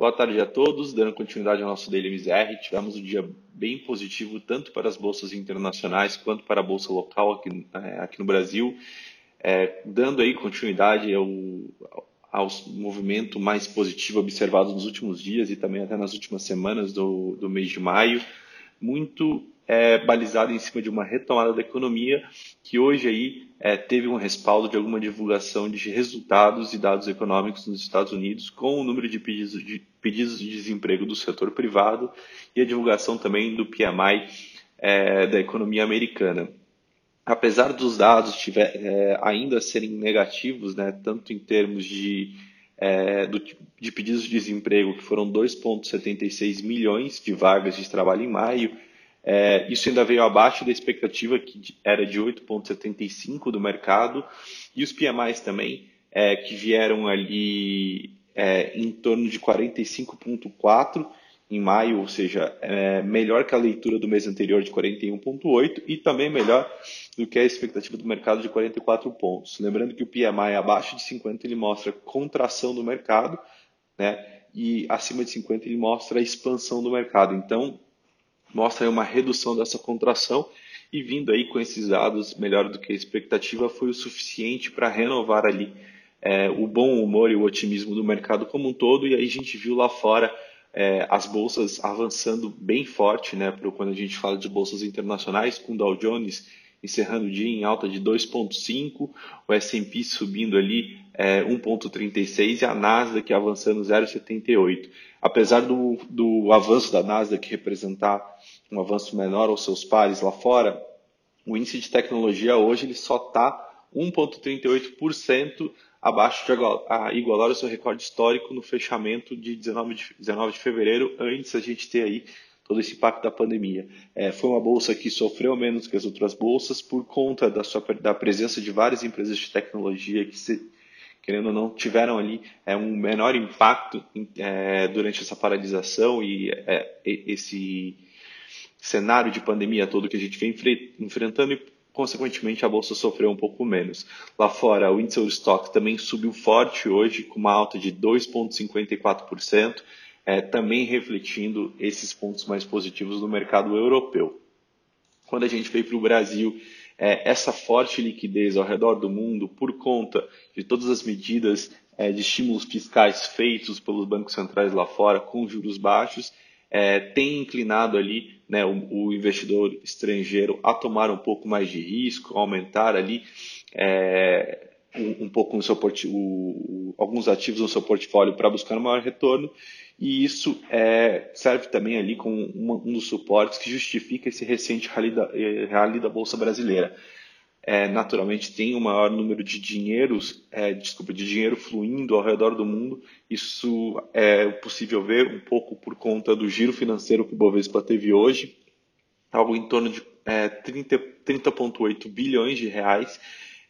Boa tarde a todos, dando continuidade ao nosso Daily MZR. Tivemos um dia bem positivo, tanto para as bolsas internacionais quanto para a bolsa local aqui, é, aqui no Brasil, é, dando aí continuidade ao, ao movimento mais positivo observado nos últimos dias e também até nas últimas semanas do, do mês de maio, muito é, balizado em cima de uma retomada da economia que hoje aí é, teve um respaldo de alguma divulgação de resultados e dados econômicos nos Estados Unidos, com o número de pedidos de, pedidos de desemprego do setor privado e a divulgação também do PMI é, da economia americana. Apesar dos dados tiver, é, ainda serem negativos, né, tanto em termos de, é, do, de pedidos de desemprego, que foram 2,76 milhões de vagas de trabalho em maio, é, isso ainda veio abaixo da expectativa, que era de 8,75 do mercado, e os PMIs também, é, que vieram ali é, em torno de 45,4 em maio, ou seja, é, melhor que a leitura do mês anterior de 41,8 e também melhor do que a expectativa do mercado de 44 pontos. Lembrando que o PMI abaixo de 50 ele mostra contração do mercado, né? E acima de 50 ele mostra a expansão do mercado. Então, mostra uma redução dessa contração e vindo aí com esses dados melhor do que a expectativa foi o suficiente para renovar ali é, o bom humor e o otimismo do mercado como um todo. E aí a gente viu lá fora é, as bolsas avançando bem forte, né, quando a gente fala de bolsas internacionais, com o Dow Jones encerrando o dia em alta de 2,5, o S&P subindo ali é, 1,36 e a Nasdaq avançando 0,78. Apesar do, do avanço da Nasdaq representar um avanço menor aos seus pares lá fora, o índice de tecnologia hoje ele só está 1,38% abaixo de igualar o seu recorde histórico no fechamento de 19 de, 19 de fevereiro, antes a gente ter aí todo esse impacto da pandemia. É, foi uma bolsa que sofreu menos que as outras bolsas por conta da, sua, da presença de várias empresas de tecnologia que, se, querendo ou não, tiveram ali é, um menor impacto é, durante essa paralisação e é, esse cenário de pandemia todo que a gente vem enfrentando e, consequentemente, a bolsa sofreu um pouco menos. Lá fora, o índice Eurostock também subiu forte hoje, com uma alta de 2,54% é, também refletindo esses pontos mais positivos no mercado europeu. Quando a gente veio para o Brasil, é, essa forte liquidez ao redor do mundo, por conta de todas as medidas é, de estímulos fiscais feitos pelos bancos centrais lá fora, com juros baixos, é, tem inclinado ali né, o, o, investidor estrangeiro a tomar um pouco mais de risco, aumentar ali é, um, um, pouco no seu o, alguns ativos no seu portfólio para buscar um maior retorno e isso é, serve também ali como uma, um dos suportes que justifica esse recente rally da, eh, rally da Bolsa Brasileira. É, naturalmente tem um maior número de dinheiros, é, desculpa, de dinheiro fluindo ao redor do mundo. Isso é possível ver um pouco por conta do giro financeiro que o Bovespa teve hoje, algo em torno de é, 30,8 30 bilhões de reais,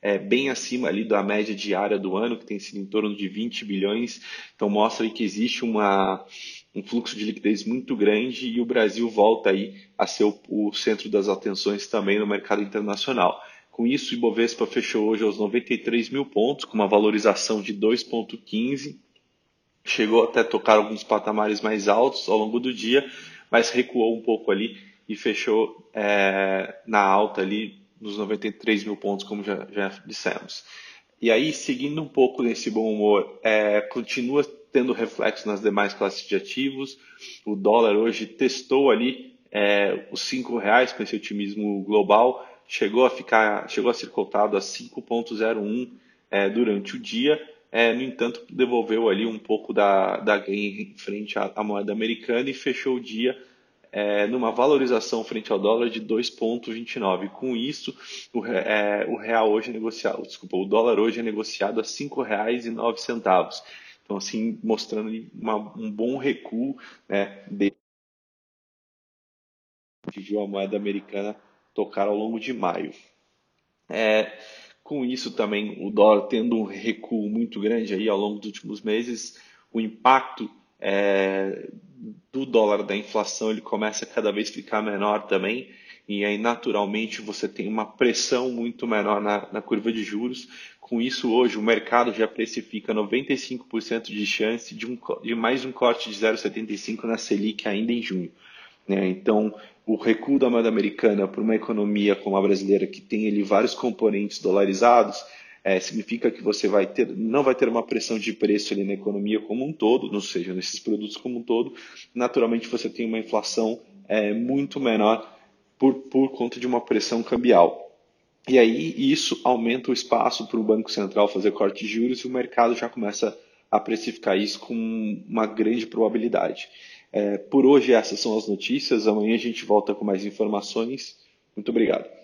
é, bem acima ali da média diária do ano, que tem sido em torno de 20 bilhões. Então mostra que existe uma, um fluxo de liquidez muito grande e o Brasil volta aí a ser o, o centro das atenções também no mercado internacional. Com isso, o Ibovespa fechou hoje aos 93 mil pontos, com uma valorização de 2,15. Chegou até tocar alguns patamares mais altos ao longo do dia, mas recuou um pouco ali e fechou é, na alta ali nos 93 mil pontos, como já, já dissemos. E aí, seguindo um pouco nesse bom humor, é, continua tendo reflexo nas demais classes de ativos. O dólar hoje testou ali é, os cinco reais com esse otimismo global, chegou a ficar, chegou a ser cotado a 5,01 é, durante o dia. É, no entanto, devolveu ali um pouco da, da ganha em frente à, à moeda americana e fechou o dia é, numa valorização frente ao dólar de 2,29. Com isso, o, é, o, real hoje é negociado, desculpa, o dólar hoje é negociado a R$ 5,09. Então, assim, mostrando uma, um bom recuo né, de a moeda americana tocar ao longo de maio. É, com isso também o dólar tendo um recuo muito grande aí ao longo dos últimos meses, o impacto é, do dólar da inflação ele começa a cada vez ficar menor também e aí naturalmente você tem uma pressão muito menor na, na curva de juros Com isso, hoje, o mercado já precifica 95% de chance de, um, de mais um corte de 0,75 na Selic ainda em junho. Né? Então, o recuo da moeda americana para uma economia como a brasileira, que tem ali vários componentes dolarizados, é, significa que você vai ter, não vai ter uma pressão de preço ali na economia como um todo, ou seja, nesses produtos como um todo. Naturalmente, você tem uma inflação é, muito menor por, por conta de uma pressão cambial. E aí isso aumenta o espaço para o Banco Central fazer corte de juros e o mercado já começa a precificar isso com uma grande probabilidade. É, por hoje essas são as notícias. Amanhã a gente volta com mais informações. Muito obrigado.